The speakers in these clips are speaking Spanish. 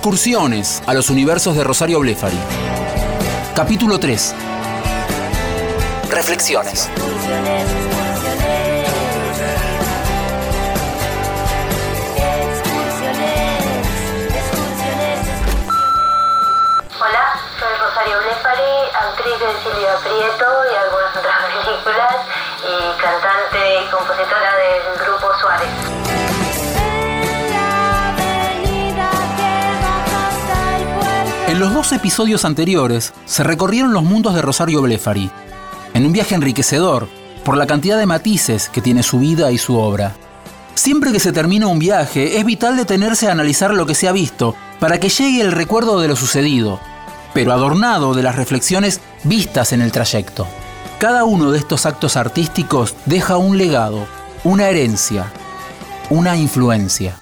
Excursiones a los universos de Rosario Blefari. Capítulo 3. Reflexiones. Hola, soy Rosario Blefari, actriz de Silvia Prieto y algunas otras películas, y cantante y compositora del grupo Suárez. Los dos episodios anteriores se recorrieron los mundos de Rosario Blefari, en un viaje enriquecedor por la cantidad de matices que tiene su vida y su obra. Siempre que se termina un viaje, es vital detenerse a analizar lo que se ha visto para que llegue el recuerdo de lo sucedido, pero adornado de las reflexiones vistas en el trayecto. Cada uno de estos actos artísticos deja un legado, una herencia, una influencia.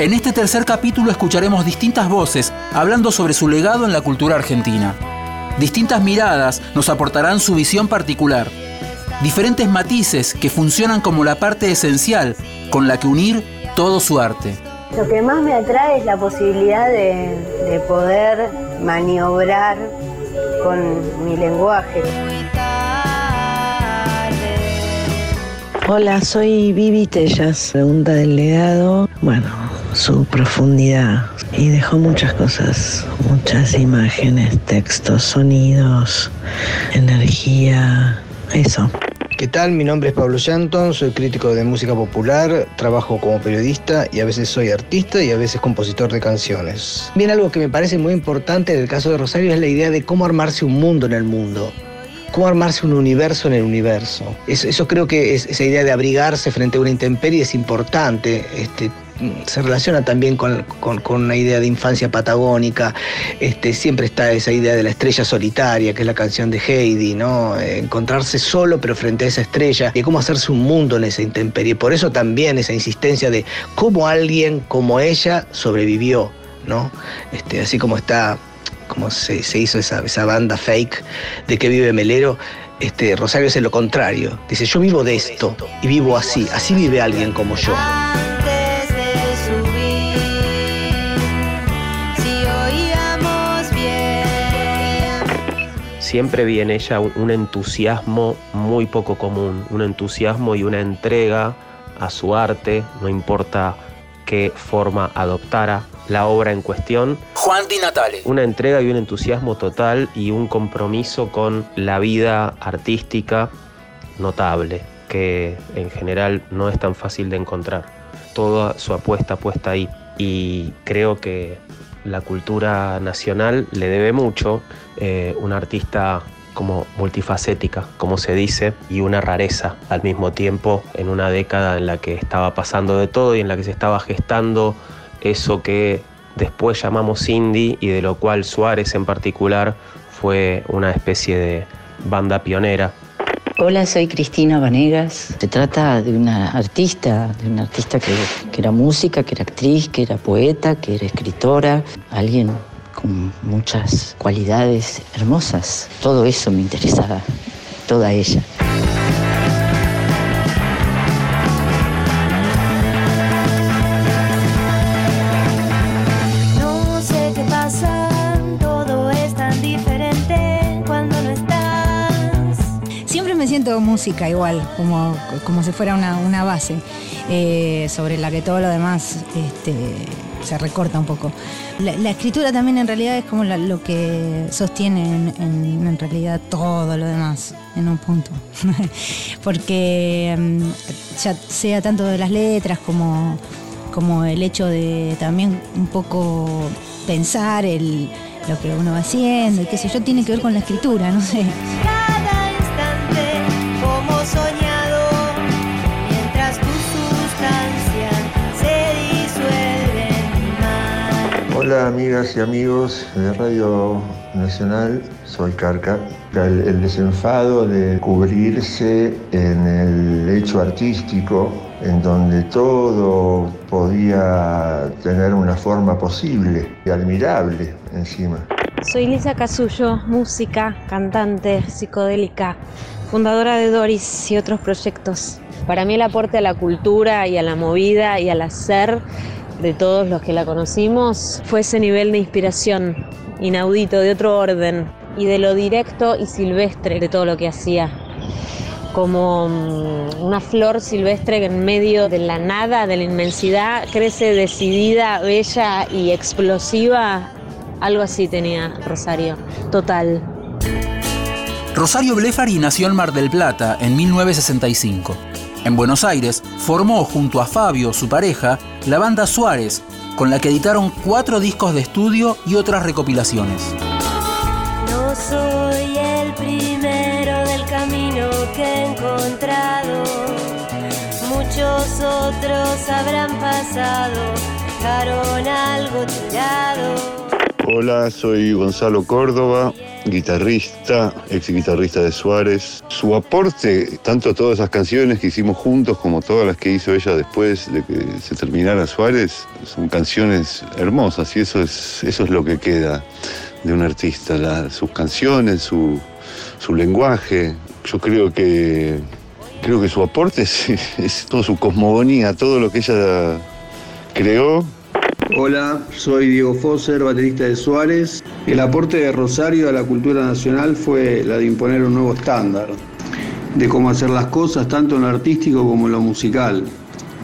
En este tercer capítulo escucharemos distintas voces hablando sobre su legado en la cultura argentina. Distintas miradas nos aportarán su visión particular. Diferentes matices que funcionan como la parte esencial con la que unir todo su arte. Lo que más me atrae es la posibilidad de, de poder maniobrar con mi lenguaje. Hola, soy Vivi Tellas. Pregunta del legado. Bueno, su profundidad. Y dejó muchas cosas, muchas imágenes, textos, sonidos, energía, eso. ¿Qué tal? Mi nombre es Pablo Shanton, soy crítico de música popular, trabajo como periodista y a veces soy artista y a veces compositor de canciones. Bien, algo que me parece muy importante en el caso de Rosario es la idea de cómo armarse un mundo en el mundo. Cómo armarse un universo en el universo. Eso, eso creo que es, esa idea de abrigarse frente a una intemperie es importante. Este, se relaciona también con, con- una idea de infancia patagónica. Este, siempre está esa idea de la estrella solitaria, que es la canción de Heidi, ¿no? Eh, Encontrarse solo pero frente a esa estrella y cómo hacerse un mundo en esa intemperie. Por eso también esa insistencia de cómo alguien como ella sobrevivió, ¿no? Este, así como está, como se, se hizo esa, esa banda fake de que vive Melero. Este, Rosario es lo contrario. Dice, yo vivo de esto y vivo así. Así vive alguien como yo. Siempre vi en ella un, un entusiasmo muy poco común, un entusiasmo y una entrega a su arte, no importa qué forma adoptara la obra en cuestión, Juan Di Natale. una entrega y un entusiasmo total y un compromiso con la vida artística notable, que en general no es tan fácil de encontrar. Toda su apuesta puesta ahí. Y creo que la cultura nacional le debe mucho, eh, una artista como multifacética, como se dice, y una rareza al mismo tiempo en una década en la que estaba pasando de todo y en la que se estaba gestando eso que después llamamos indie y de lo cual Suárez en particular fue una especie de banda pionera. Hola, soy Cristina Vanegas. Se trata de una artista, de una artista que, que era música, que era actriz, que era poeta, que era escritora, alguien con muchas cualidades hermosas. Todo eso me interesaba, toda ella. Música igual, como, como si fuera una, una base, eh, sobre la que todo lo demás este, se recorta un poco. La, escritura también en realidad es como la- lo que sostiene en, realidad todo lo demás en un punto. Porque mm, ya sea tanto de las letras como, como el hecho de también un poco pensar el, lo que uno va haciendo y qué sé yo, tiene que ver con la escritura, no sé. Hola amigas y amigos de Radio Nacional, soy Carca. El, el, desenfado de cubrirse en el hecho artístico, en donde todo podía tener una forma posible y admirable encima. Soy Lisa Casullo, música, cantante, psicodélica, fundadora de Doris y otros proyectos. Para mí el aporte a la cultura y a la movida y al hacer de todos los que la conocimos fue ese nivel de inspiración inaudito, de otro orden, y de lo directo y silvestre de todo lo que hacía. Como mm, una flor silvestre que en medio de la nada, de la inmensidad, crece decidida, bella y explosiva. Algo así tenía Rosario, total. Rosario Blefari nació en Mar del Plata en 1965. En Buenos Aires formó junto a Fabio, su pareja, la banda Suárez, con la que editaron cuatro discos de estudio y otras recopilaciones. No soy el primero del camino que he encontrado. Muchos otros habrán pasado, dejaron algo tirado. Hola, soy Gonzalo Córdoba, guitarrista, ex guitarrista de Suárez. Su aporte, tanto a todas esas canciones que hicimos juntos como todas las que hizo ella después de que se terminara Suárez, son canciones hermosas y eso es, eso es lo que queda de un artista, sus canciones, su, su lenguaje. Yo creo que, creo que su aporte es, es toda su cosmogonía, todo lo que ella creó Hola, soy Diego Fosser, baterista de Suárez. El aporte de Rosario a la cultura nacional fue la de imponer un nuevo estándar, de cómo hacer las cosas tanto en lo artístico como en lo musical.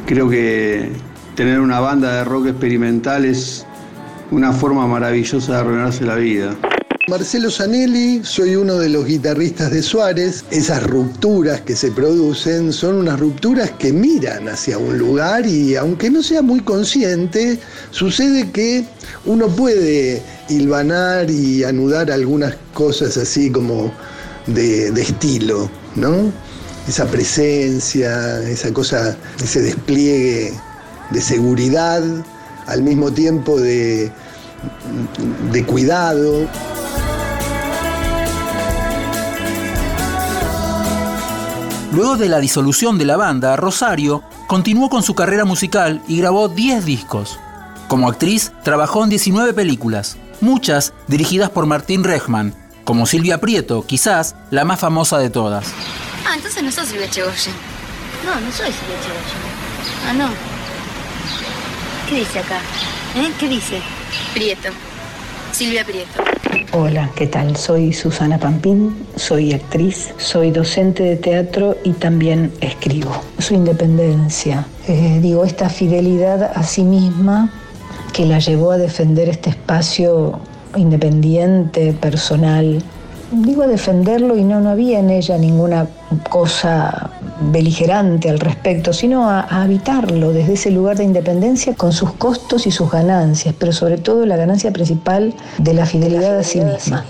Creo que tener una banda de rock experimental es una forma maravillosa de arruinarse la vida. Marcelo Zanelli, soy uno de los guitarristas de Suárez. Esas rupturas que se producen son unas rupturas que miran hacia un lugar y aunque no sea muy consciente, sucede que uno puede hilvanar y anudar algunas cosas así como de, de estilo, ¿no? Esa presencia, esa cosa, ese despliegue de seguridad, al mismo tiempo de, de cuidado. Luego de la disolución de la banda, Rosario continuó con su carrera musical y grabó 10 discos. Como actriz, trabajó en 19 películas, muchas dirigidas por Martín Rechman, como Silvia Prieto, quizás la más famosa de todas. Ah, entonces no sos Silvia Chegoyen. No, no soy Silvia Chegoyen. Ah, no. ¿Qué dice acá? ¿Eh? ¿Qué dice? Prieto. Silvia Prieto. Hola, ¿qué tal? Soy Susana Pampín, soy actriz, soy docente de teatro y también escribo. Su independencia, eh, digo, esta fidelidad a sí misma que la llevó a defender este espacio independiente, personal. Digo a defenderlo y no, no había en ella ninguna cosa beligerante al respecto, sino a, a habitarlo desde ese lugar de independencia con sus costos y sus ganancias, pero sobre todo la ganancia principal de la fidelidad a sí misma.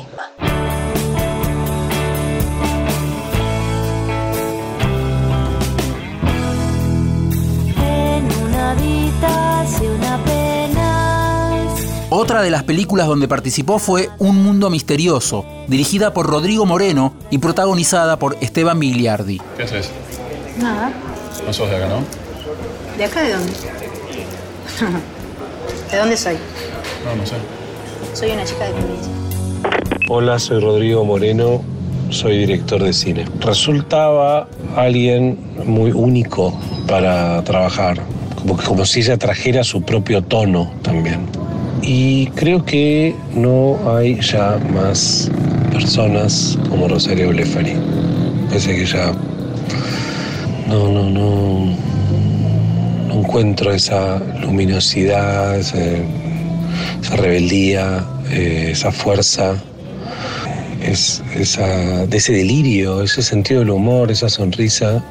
Otra de las películas donde participó fue Un Mundo Misterioso, dirigida por Rodrigo Moreno y protagonizada por Esteban Migliardi. ¿Qué haces? Nada. No sos de acá, ¿no? ¿De acá de dónde? ¿De dónde soy? No, no sé. Soy una chica de provincia. Hola, soy Rodrigo Moreno, soy director de cine. Resultaba alguien muy único para trabajar, como, que- como si ella trajera su propio tono también. Y creo que no hay ya más personas como Rosario Blefari. Parece que ya no, no, no, no encuentro esa luminosidad, ese- esa rebeldía, eh, esa fuerza, es, esa, de ese delirio, ese sentido del humor, esa sonrisa,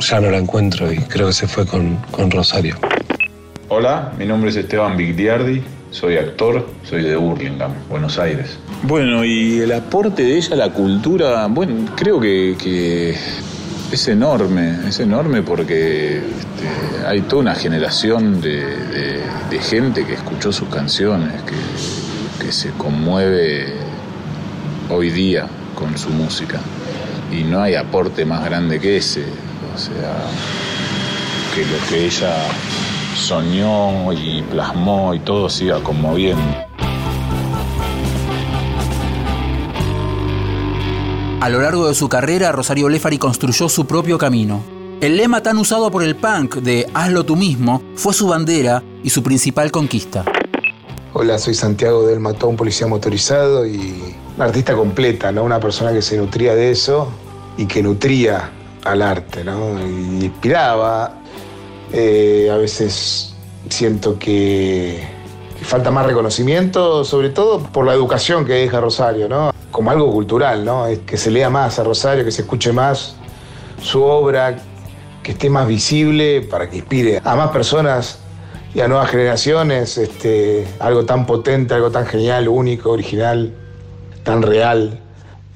ya no la encuentro y creo que se fue con, con Rosario. Hola, mi nombre es Esteban Vigliardi, soy actor, soy de Burlingame, Buenos Aires. Bueno, y el aporte de ella a la cultura, bueno, creo que, que es enorme, es enorme porque este, hay toda una generación de, gente que escuchó sus canciones, que, que se conmueve hoy día con su música. Y no hay aporte más grande que ese. O sea, que lo que ella soñó y plasmó y todo siga conmoviendo. A lo largo de su carrera, Rosario Blefari construyó su propio camino. El lema tan usado por el punk de hazlo tú mismo fue su bandera y su principal conquista. Hola, soy Santiago del Mató, un policía motorizado y artista completa, ¿no? Una persona que se nutría de eso y que nutría al arte, ¿no? Y inspiraba. Eh, a veces siento que falta más reconocimiento, sobre todo por la educación que deja Rosario, ¿no? Como algo cultural, ¿no? Que se lea más a Rosario, que se escuche más su obra, que esté más visible para que inspire a más personas y a nuevas generaciones, este, algo tan potente, algo tan genial, único, original, tan real,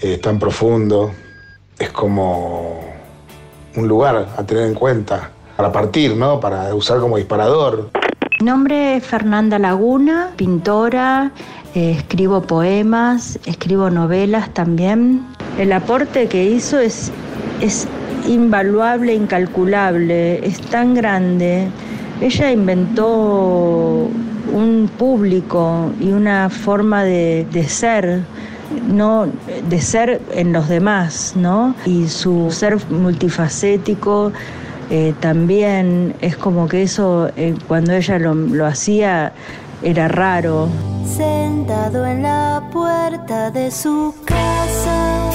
eh, tan profundo. Es como un lugar a tener en cuenta para partir, ¿no? Para usar como disparador. Mi nombre es Fernanda Laguna, pintora, eh, escribo poemas, escribo novelas también. El aporte que hizo es, es invaluable, incalculable, es tan grande. Ella inventó un público y una forma de, de ser, no de ser en los demás, ¿no? Y su ser multifacético eh, también es como que eso eh, cuando ella lo, lo hacía era raro. Sentado en la puerta de su casa.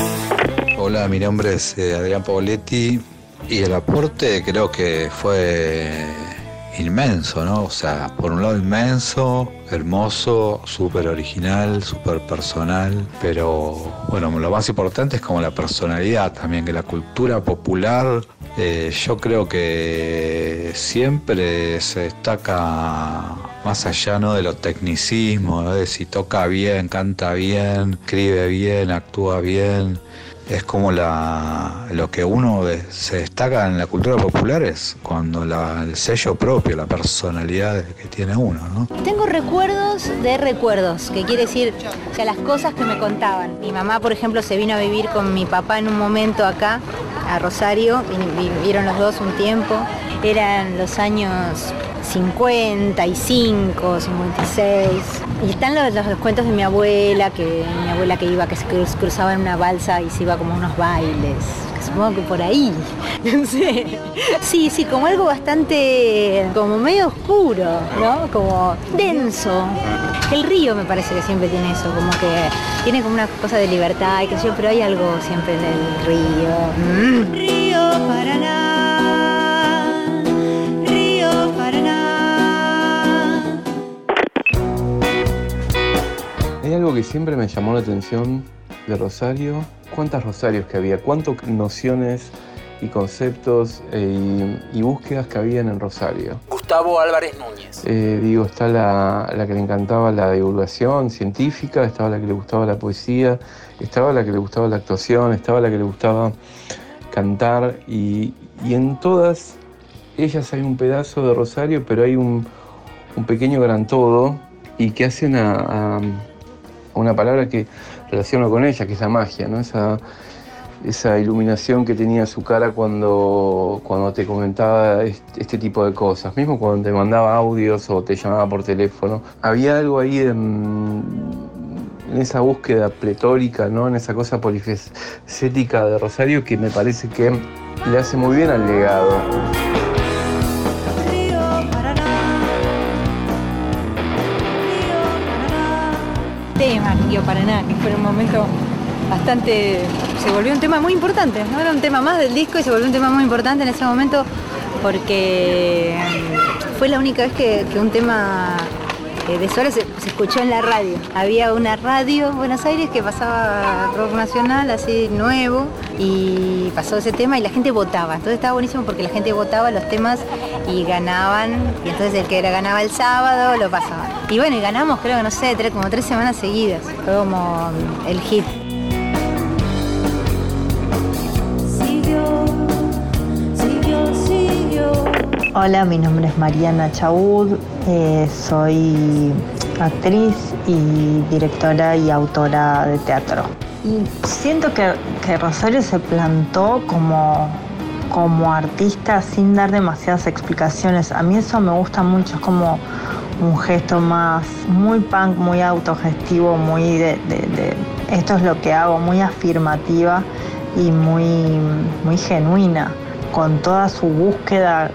Hola, mi nombre es eh, Adrián Pauletti y el aporte creo que fue inmenso, ¿no? O sea, por un lado inmenso, hermoso, súper original, súper personal, pero bueno, lo más importante es como la personalidad también, que la cultura popular, eh, yo creo que siempre se destaca más allá ¿no? de los tecnicismos, ¿no? de si toca bien, canta bien, escribe bien, actúa bien. Es como la, lo que uno se destaca en la cultura popular es cuando la- el sello propio, la personalidad que tiene uno, ¿no? Tengo recuerdos de recuerdos, que quiere decir, sea, las cosas que me contaban. Mi mamá, por ejemplo, se vino a vivir con mi papá en un momento acá, a Rosario, vi- vivieron los dos un tiempo. Eran los años 55, 56. Y están los, los cuentos de mi abuela, que mi abuela que iba, que se cruz- cruzaba en una balsa y se iba como unos bailes. Que Supongo que por ahí. No sé. Sí, sí, como algo bastante, como medio oscuro, ¿no? Como denso. El río me parece que siempre tiene eso, como que tiene como una cosa de libertad y que sé yo, pero hay algo siempre en el río. Mm. Río Paraná, Río Paraná. Hay algo que siempre me llamó la atención de Rosario, cuántas Rosarios que había, cuántas nociones y conceptos eh, y, y búsquedas que habían en Rosario. Gustavo Álvarez Núñez. Eh, digo, está la, la que le encantaba la divulgación científica, estaba la que le gustaba la poesía, estaba la que le gustaba la actuación, estaba la que le gustaba cantar y, y en todas ellas hay un pedazo de Rosario, pero hay un, un pequeño gran todo y que hace una, a- a una palabra que relaciono con ella, que es la magia, ¿no? Esa, esa iluminación que tenía su cara cuando, cuando te comentaba este, tipo de cosas, mismo cuando te mandaba audios o te llamaba por teléfono. Había algo ahí en, en esa búsqueda pletórica, ¿no? en esa cosa polifacética de Rosario que me parece que le hace muy bien al legado. Río Paraná, que fue un momento bastante. se volvió un tema muy importante, ¿no? Era un tema más del disco y se volvió un tema muy importante en ese momento porque mm, fue la única vez que, que un tema eh, de Suárez se, se escuchó en la radio. Había una radio en Buenos Aires que pasaba rock nacional, así nuevo, y pasó ese tema y la gente votaba. Entonces estaba buenísimo porque la gente votaba los temas y ganaban, y entonces el que era, ganaba el sábado lo pasaban. Y bueno, y ganamos creo que no sé, tres- como tres semanas seguidas. Fue como mm, el hit. Hola, mi nombre es Mariana Chaud, eh, soy actriz y directora y autora de teatro. Siento que, Rosario se plantó como, como artista sin dar demasiadas explicaciones. A mí eso me gusta mucho, es como un gesto más muy punk, muy autogestivo, muy de esto es lo que hago, muy afirmativa y muy, muy genuina, con toda su búsqueda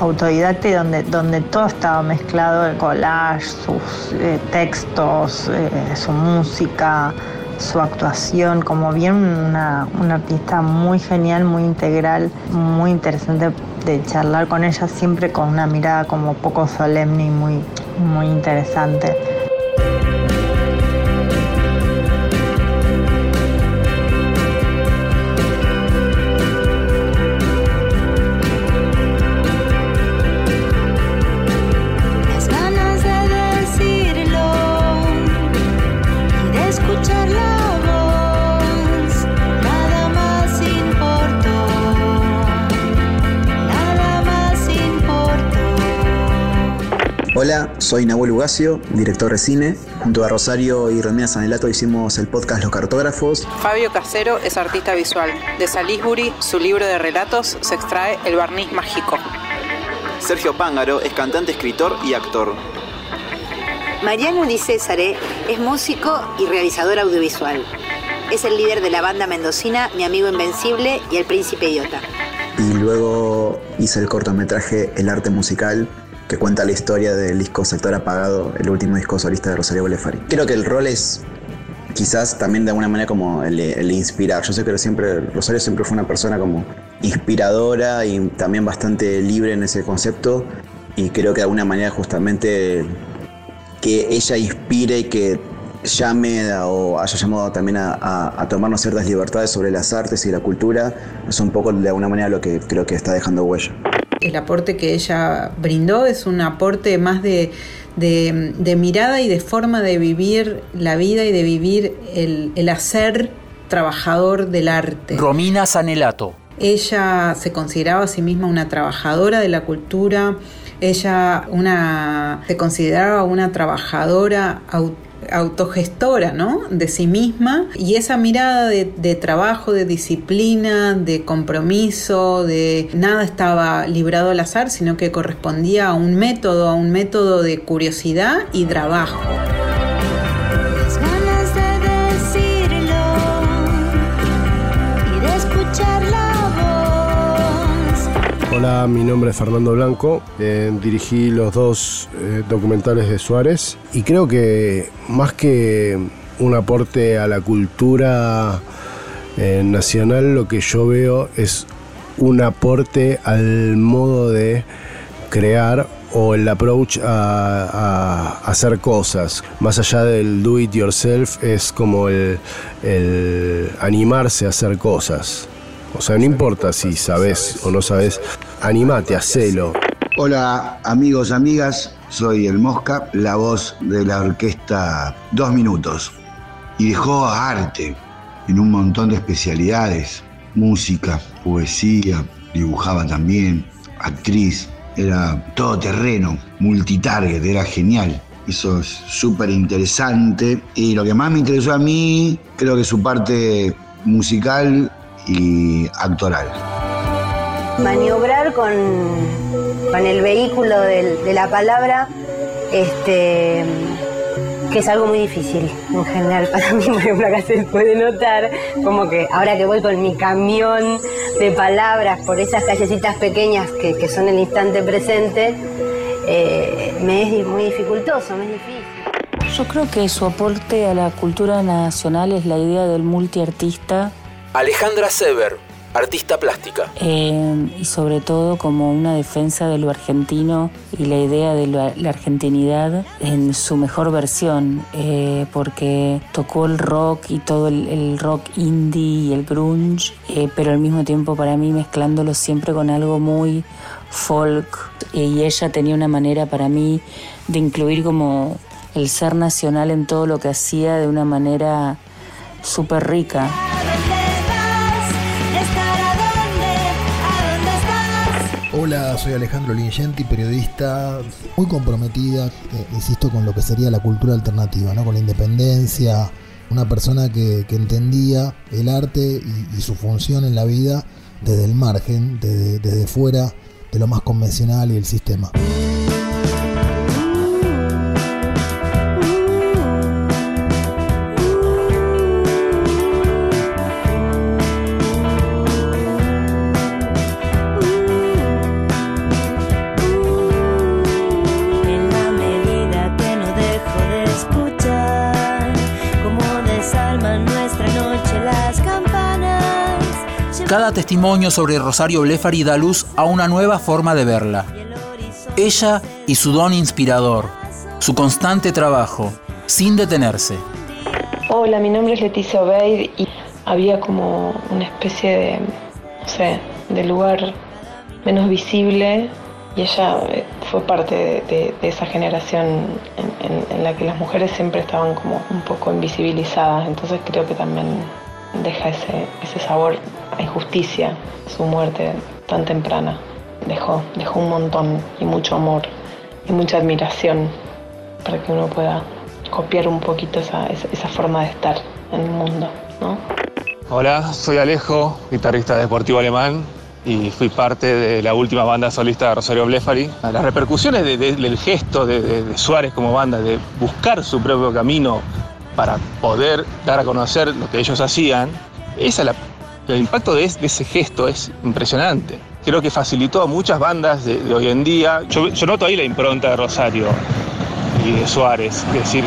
autodidacta y donde, donde todo estaba mezclado, el collage, sus eh, textos, eh, su música, su actuación, como bien una, una artista muy genial, muy integral, muy interesante de charlar con ella, siempre con una mirada como poco solemne y muy, muy interesante. Soy Nahuel Ugacio, director de cine. Junto a Rosario y Romina Sanelato hicimos el podcast Los Cartógrafos. Fabio Casero es artista visual. De Salisbury, su libro de relatos, se extrae El barniz mágico. Sergio Pángaro es cantante, escritor y actor. Mariano Di Césare es músico y realizador audiovisual. Es el líder de la banda mendocina Mi Amigo Invencible y El Príncipe Idiota. Y luego hice el cortometraje El Arte Musical, que cuenta la historia del disco Sector Apagado, el último disco solista de Rosario Bolefari. Creo que el rol es quizás también de alguna manera como el, el inspirar. Yo sé que Rosario siempre fue una persona como inspiradora y también bastante libre en ese concepto. Y creo que de alguna manera justamente que ella inspire y que llame o haya llamado también a, a- a tomarnos ciertas libertades sobre las artes y la cultura, es un poco de alguna manera lo que creo que está dejando huella. El aporte que ella brindó es un aporte más de, de- de mirada y de forma de vivir la vida y de vivir el, el hacer trabajador del arte. Romina Sanelato. Ella se consideraba a sí misma una trabajadora de la cultura, ella una, se consideraba una trabajadora au- autogestora ¿no? de sí misma y esa mirada de, de trabajo, de disciplina, de compromiso, de nada estaba librado al azar, sino que correspondía a un método, a un método de curiosidad y trabajo. Hola, mi nombre es Fernando Blanco, eh, dirigí los dos eh, documentales de Suárez y creo que más que un aporte a la cultura eh, nacional, lo que yo veo es un aporte al modo de crear o el approach a, hacer cosas. Más allá del do it yourself es como el animarse a hacer cosas. O sea, no importa si sabes o no sabes, animate, hacelo. Hola amigos, amigas, soy el Mosca, la voz de la orquesta Dos Minutos. Y dejó arte en un montón de especialidades, música, poesía, dibujaba también, actriz, era todo terreno, multitarget, era genial. Eso es súper interesante. Y lo que más me interesó a mí, creo que su parte musical y actoral. Maniobrar con, con el vehículo del- de la palabra, este, que es algo muy difícil en general para mí, por ejemplo, acá se puede notar como que ahora que voy con mi camión de palabras por esas callecitas pequeñas que, que son el instante presente, eh, me es muy dificultoso, me es difícil. Yo creo que su aporte a la cultura nacional es la idea del multiartista Alejandra Sever, artista plástica. eh, y sobre todo como una defensa de lo argentino y la idea de la, argentinidad en su mejor versión, eh, porque tocó el rock y todo el, rock indie y el grunge, eh, pero al mismo tiempo para mí mezclándolo siempre con algo muy folk y ella tenía una manera para mí de incluir como el ser nacional en todo lo que hacía de una manera súper rica. Hola, soy Alejandro Lingenti, periodista muy comprometida, eh, insisto, con lo que sería la cultura alternativa, ¿no? con la independencia, una persona que, entendía el arte y, y, su función en la vida desde el margen, desde, desde fuera de lo más convencional y el sistema. Testimonio sobre Rosario Blefari da luz a una nueva forma de verla. Ella y su don inspirador, su constante trabajo, sin detenerse. Hola, mi nombre es Leticia Obeid y había como una especie de, no sé, de lugar menos visible y ella eh, fue parte de, esa generación en, la que las mujeres siempre estaban como un poco invisibilizadas, entonces creo que también deja ese sabor a injusticia su muerte tan temprana. Dejó, dejó un montón y mucho amor y mucha admiración para que uno pueda copiar un poquito esa, esa, esa forma de estar en el mundo. ¿no? Hola, soy Alejo, guitarrista deportivo alemán y fui parte de la última banda solista de Rosario Blefari. Las repercusiones de, de, del gesto de, de Suárez como banda, de buscar su propio camino para poder dar a conocer lo que ellos hacían, esa la, el impacto de, ese gesto es impresionante. Creo que facilitó a muchas bandas de, hoy en día. Yo, noto ahí la impronta de Rosario y de Suárez. Es decir,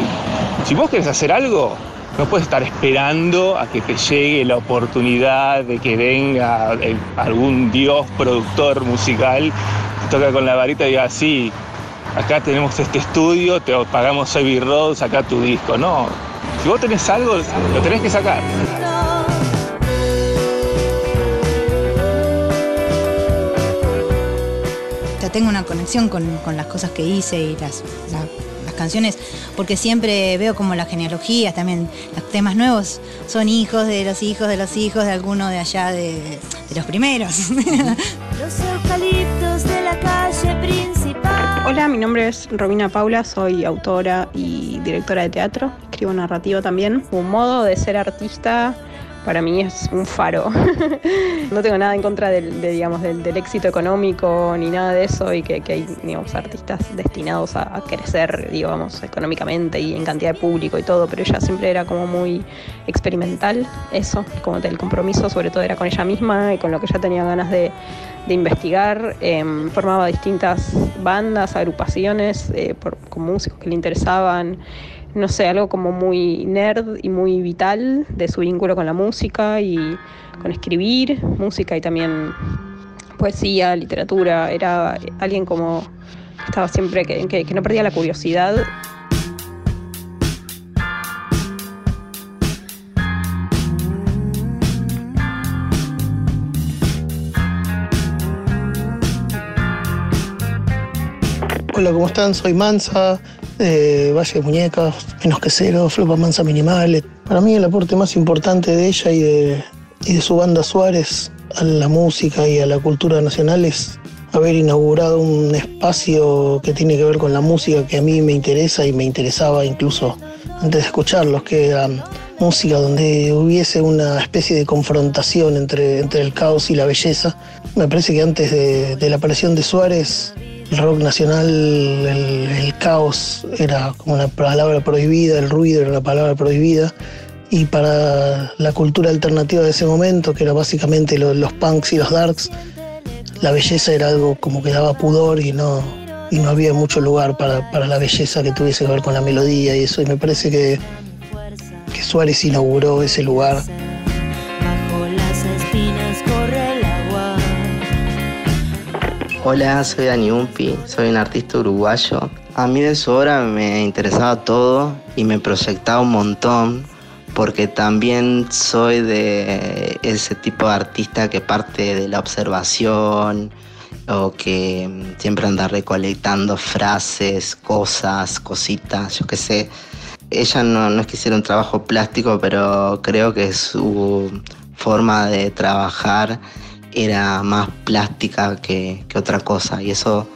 si vos querés hacer algo, no puedes estar esperando a que te llegue la oportunidad de que venga el, algún dios productor musical, te toca con la varita y diga, sí, acá tenemos este estudio, te pagamos Abbey Road, saca tu disco. No, si vos tenés algo, lo tenés que sacar. Tengo una conexión con, con, las cosas que hice y las, la, las canciones, porque siempre veo como las genealogías, también los temas nuevos son hijos de los hijos de los hijos de alguno de allá de, de los primeros. los eucaliptos de la calle principal. Hola, mi nombre es Romina Paula, soy autora y directora de teatro, escribo narrativa también. Un modo de ser artista para mí es un faro. no tengo nada en contra del, de, digamos, del, éxito económico ni nada de eso y que, hay digamos, artistas destinados a, crecer digamos, económicamente y en cantidad de público y todo, pero ella siempre era como muy experimental, eso, como el compromiso sobre todo era con ella misma y con lo que ella tenía ganas de, investigar, eh, formaba distintas bandas, agrupaciones eh, por, con músicos que le interesaban no sé, algo como muy nerd y muy vital de su vínculo con la música y con escribir música y también poesía, literatura. Era alguien como estaba siempre que, que, que no perdía la curiosidad. Hola, ¿cómo están? Soy Mansa, de Valle de Muñecas, Menos que Cero, Flopa Mansa Minimal. Para mí el aporte más importante de ella y de, y de su banda Suárez a la música y a la cultura nacional es haber inaugurado un espacio que tiene que ver con la música que a mí me interesa y me interesaba incluso antes de escucharlos, que era música donde hubiese una especie de confrontación entre, entre el caos y la belleza. Me parece que antes de, de la aparición de Suárez rock nacional, el, el, caos era como una palabra prohibida, el ruido era una palabra prohibida. Y para la cultura alternativa de ese momento, que era básicamente los, punks y los darks, la belleza era algo como que daba pudor y no, y no había mucho lugar para, para, la belleza que tuviese que ver con la melodía y eso. Y me parece que, que Suárez inauguró ese lugar. Hola, soy Dani Umpi, soy un artista uruguayo. A mí de su obra me interesaba todo y me proyectaba un montón porque también soy de ese tipo de artista que parte de la observación o que siempre anda recolectando frases, cosas, cositas, yo qué sé. Ella no es que hiciera un trabajo plástico, pero creo que su forma de trabajar era más plástica que, que otra cosa y eso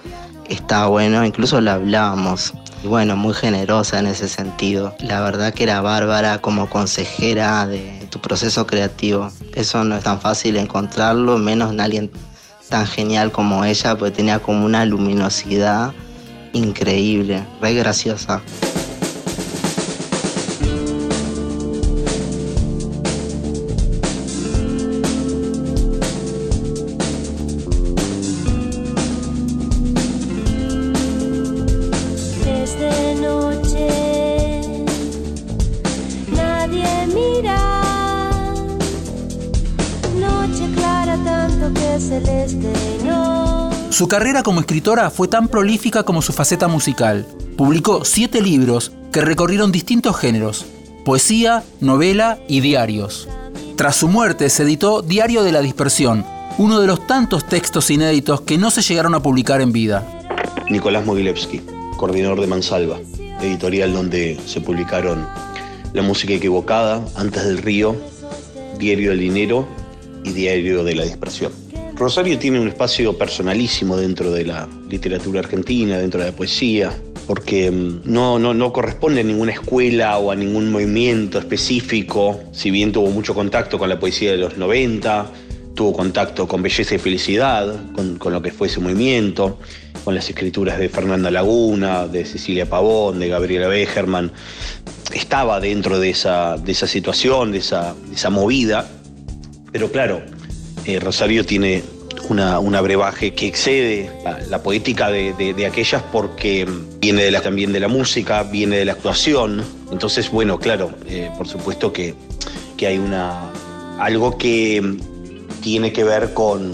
está bueno, incluso lo hablábamos. Y bueno, muy generosa en ese sentido. La verdad que era bárbara como consejera de tu proceso creativo. Eso no es tan fácil encontrarlo, menos en alguien tan genial como ella, porque tenía como una luminosidad increíble, re graciosa. Su carrera como escritora fue tan prolífica como su faceta musical. Publicó siete libros que recorrieron distintos géneros, poesía, novela y diarios. Tras su muerte se editó Diario de la Dispersión, uno de los tantos textos inéditos que no se llegaron a publicar en vida. Nicolás Mogilevsky, coordinador de Mansalva, editorial donde se publicaron La música equivocada, Antes del río, Diario del dinero y Diario de la dispersión. Rosario tiene un espacio personalísimo dentro de la literatura argentina, dentro de la poesía, porque mm, no, no, no corresponde a ninguna escuela o a ningún movimiento específico, si bien tuvo mucho contacto con la poesía de los 90, tuvo contacto con Belleza y Felicidad, con, lo que fue ese movimiento, con las escrituras de Fernanda Laguna, de Cecilia Pavón, de Gabriela Begerman, estaba dentro de esa, de esa situación, de esa, esa movida, pero claro, eh, Rosario tiene una, una brebaje que excede la, poética de, de- de aquellas porque viene de la- también de la música, viene de la actuación. Entonces, bueno, claro, eh, por supuesto que, que hay una algo que tiene que ver con,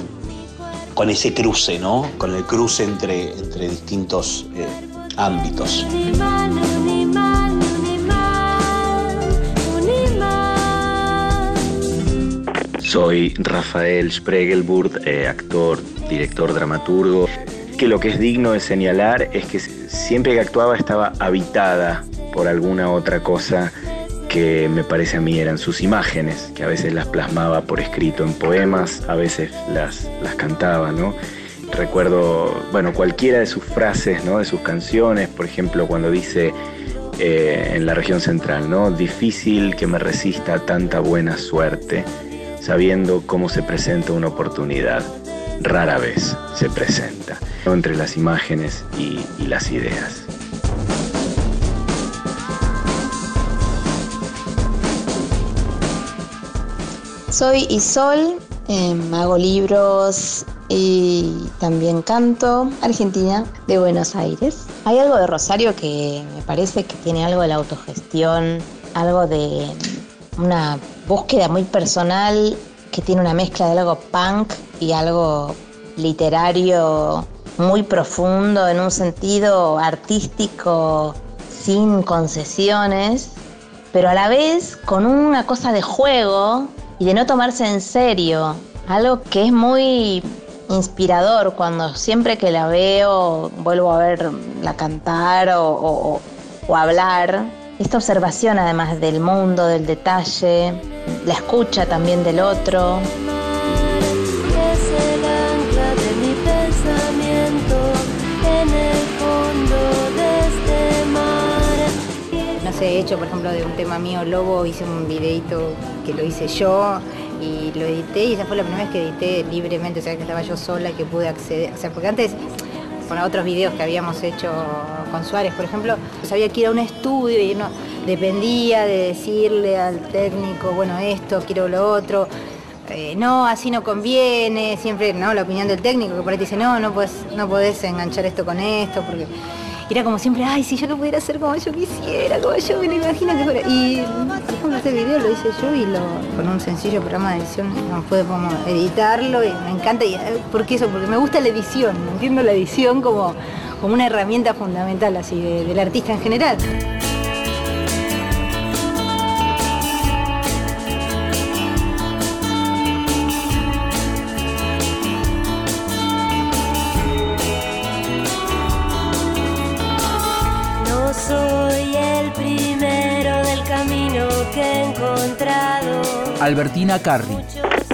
con ese cruce, ¿no? Con el cruce entre, entre distintos eh, ámbitos. Soy Rafael Spregelburg, eh, actor, director, dramaturgo. Que lo que es digno de señalar es que siempre que actuaba estaba habitada por alguna otra cosa que me parece a mí eran sus imágenes, que a veces las plasmaba por escrito en poemas, a veces las, las cantaba, ¿no? Recuerdo, bueno, cualquiera de sus frases, ¿no? De sus canciones, por ejemplo, cuando dice eh, en la región central, ¿no? Difícil que me resista tanta buena suerte, sabiendo cómo se presenta una oportunidad. Rara vez se presenta, entre las imágenes y, las ideas. Soy Isol, em, hago libros y también canto, Argentina, de Buenos Aires. Hay algo de Rosario que me parece que tiene algo de la autogestión, algo de una búsqueda muy personal que tiene una mezcla de algo punk y algo literario muy profundo en un sentido artístico sin concesiones, pero a la vez con una cosa de juego y de no tomarse en serio, algo que es muy inspirador cuando siempre que la veo vuelvo a verla cantar o, o- hablar. Esta observación además del mundo, del detalle, la escucha también del otro. No sé, he hecho, por ejemplo, de un tema mío, Lobo, hice un videito que lo hice yo y lo edité y esa fue la primera vez que edité libremente, o sea, que estaba yo sola y que pude acceder, o sea, porque antes, con otros videos que habíamos hecho con Suárez, por ejemplo, sabía que ir a un estudio y no dependía de decirle al técnico, bueno, esto, quiero lo otro. eh, no, así no conviene, siempre, ¿no? La opinión del técnico que por ahí te dice, no, no puedes, no podés enganchar esto con esto, porque era como siempre, ay, si yo lo pudiera hacer como yo quisiera, como yo me lo imagino que fuera. Ejemplo, este video lo hice yo y lo, con un sencillo programa de edición no pude como editarlo y me encanta. Y, eh, ¿Por qué eso? Porque me gusta la edición, entiendo la edición como, como una herramienta fundamental así de- del artista en general. Albertina Carri.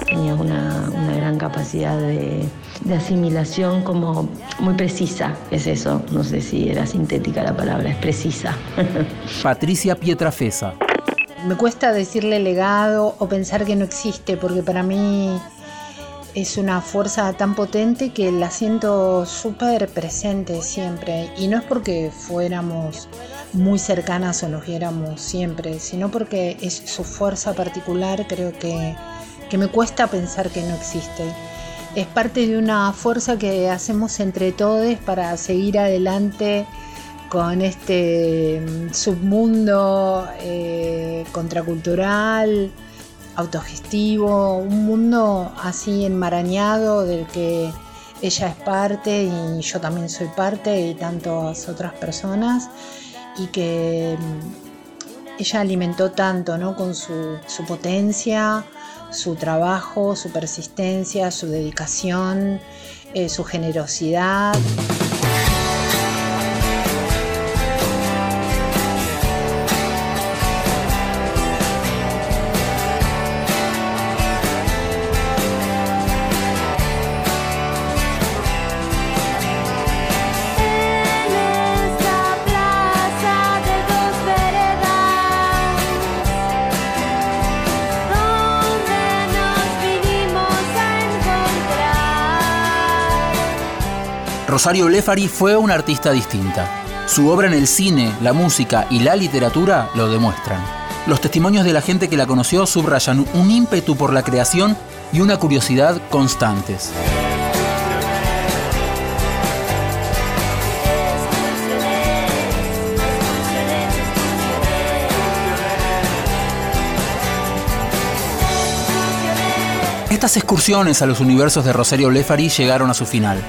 Tenía una, una gran capacidad de, de asimilación como muy precisa, es eso, no sé si era sintética la palabra, es precisa. Patricia Pietrafesa. Me cuesta decirle legado o pensar que no existe, porque para mí es una fuerza tan potente que la siento súper presente siempre. Y no es porque fuéramos muy cercanas o nos viéramos siempre, sino porque es su fuerza particular, creo que, que me cuesta pensar que no existe. Es parte de una fuerza que hacemos entre todos para seguir adelante con este mm, submundo eh, contracultural, autogestivo, un mundo así enmarañado del que ella es parte y yo también soy parte y tantas otras personas y que mm, ella alimentó tanto ¿no? con su, su potencia, su trabajo, su persistencia, su dedicación, eh, su generosidad. Rosario Blefari fue una artista distinta. Su obra en el cine, la música y la literatura lo demuestran. Los testimonios de la gente que la conoció subrayan un ímpetu por la creación y una curiosidad constantes. Estas excursiones a los universos de Rosario Blefari llegaron a su final.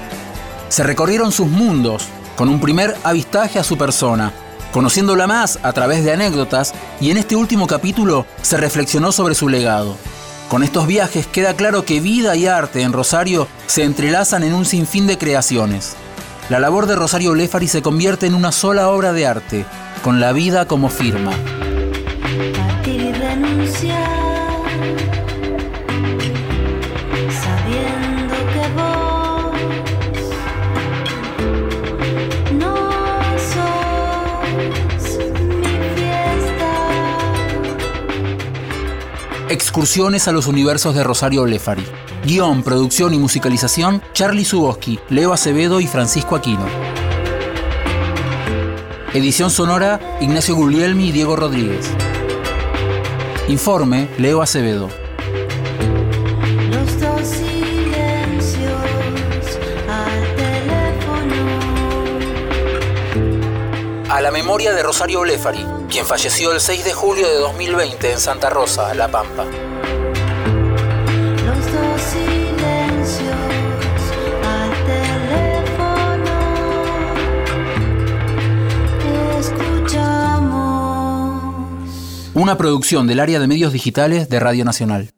Se recorrieron sus mundos, con un primer avistaje a su persona, conociéndola más a través de anécdotas y en este último capítulo se reflexionó sobre su legado. Con estos viajes queda claro que vida y arte en Rosario se entrelazan en un sinfín de creaciones. La labor de Rosario Blefari se convierte en una sola obra de arte, con la vida como firma. Excursiones a los universos de Rosario Blefari. Guión, producción y musicalización, Charlie Suboski, Leo Acevedo y Francisco Aquino. Edición sonora, Ignacio Guglielmi y Diego Rodríguez. Informe, Leo Acevedo. A la memoria de Rosario Blefari, quien falleció el 6 de julio de 2020 en Santa Rosa, La Pampa. Una producción del área de medios digitales de Radio Nacional.